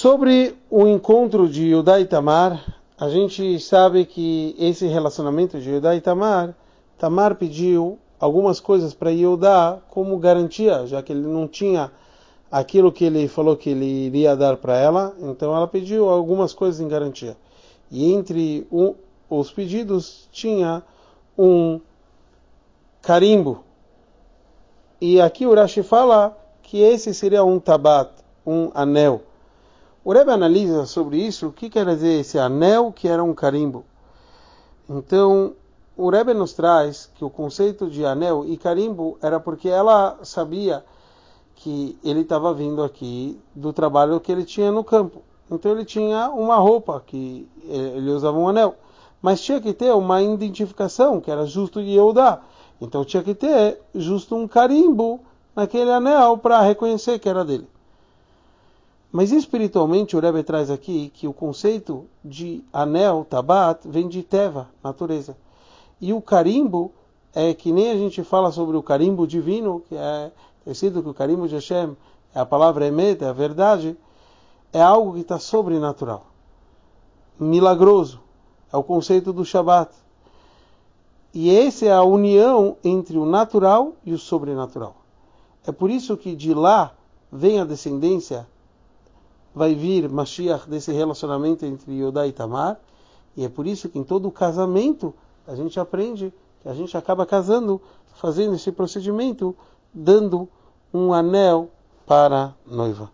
Sobre o encontro de Yudá e Tamar, a gente sabe que esse relacionamento de Yudá e Tamar, Tamar pediu algumas coisas para Yudá como garantia, já que ele não tinha aquilo que ele falou que ele iria dar para ela, então ela pediu algumas coisas em garantia. E entre o, os pedidos tinha um carimbo. E aqui o Rashi fala que esse seria um tabat, um anel. O Rebbe analisa sobre isso o que quer dizer esse anel que era um carimbo. Então, o Rebbe nos traz que o conceito de anel e carimbo era porque ela sabia que ele estava vindo aqui do trabalho que ele tinha no campo. Então ele tinha uma roupa que ele usava um anel, mas tinha que ter uma identificação que era justo de Yehudá. Então tinha que ter justo um carimbo naquele anel para reconhecer que era dele. Mas espiritualmente o Rebbe traz aqui que o conceito de anel, tabat, vem de teva, natureza. E o carimbo é que nem a gente fala sobre o carimbo divino, que é escrito que o carimbo de Hashem é a palavra emet, é a verdade, é algo que está sobrenatural, milagroso. É o conceito do Shabat. E essa é a união entre o natural e o sobrenatural. É por isso que de lá vem a descendência vai vir Mashiach desse relacionamento entre Yodá e Tamar, e é por isso que em todo casamento a gente aprende que a gente acaba casando, fazendo esse procedimento, dando um anel para a noiva.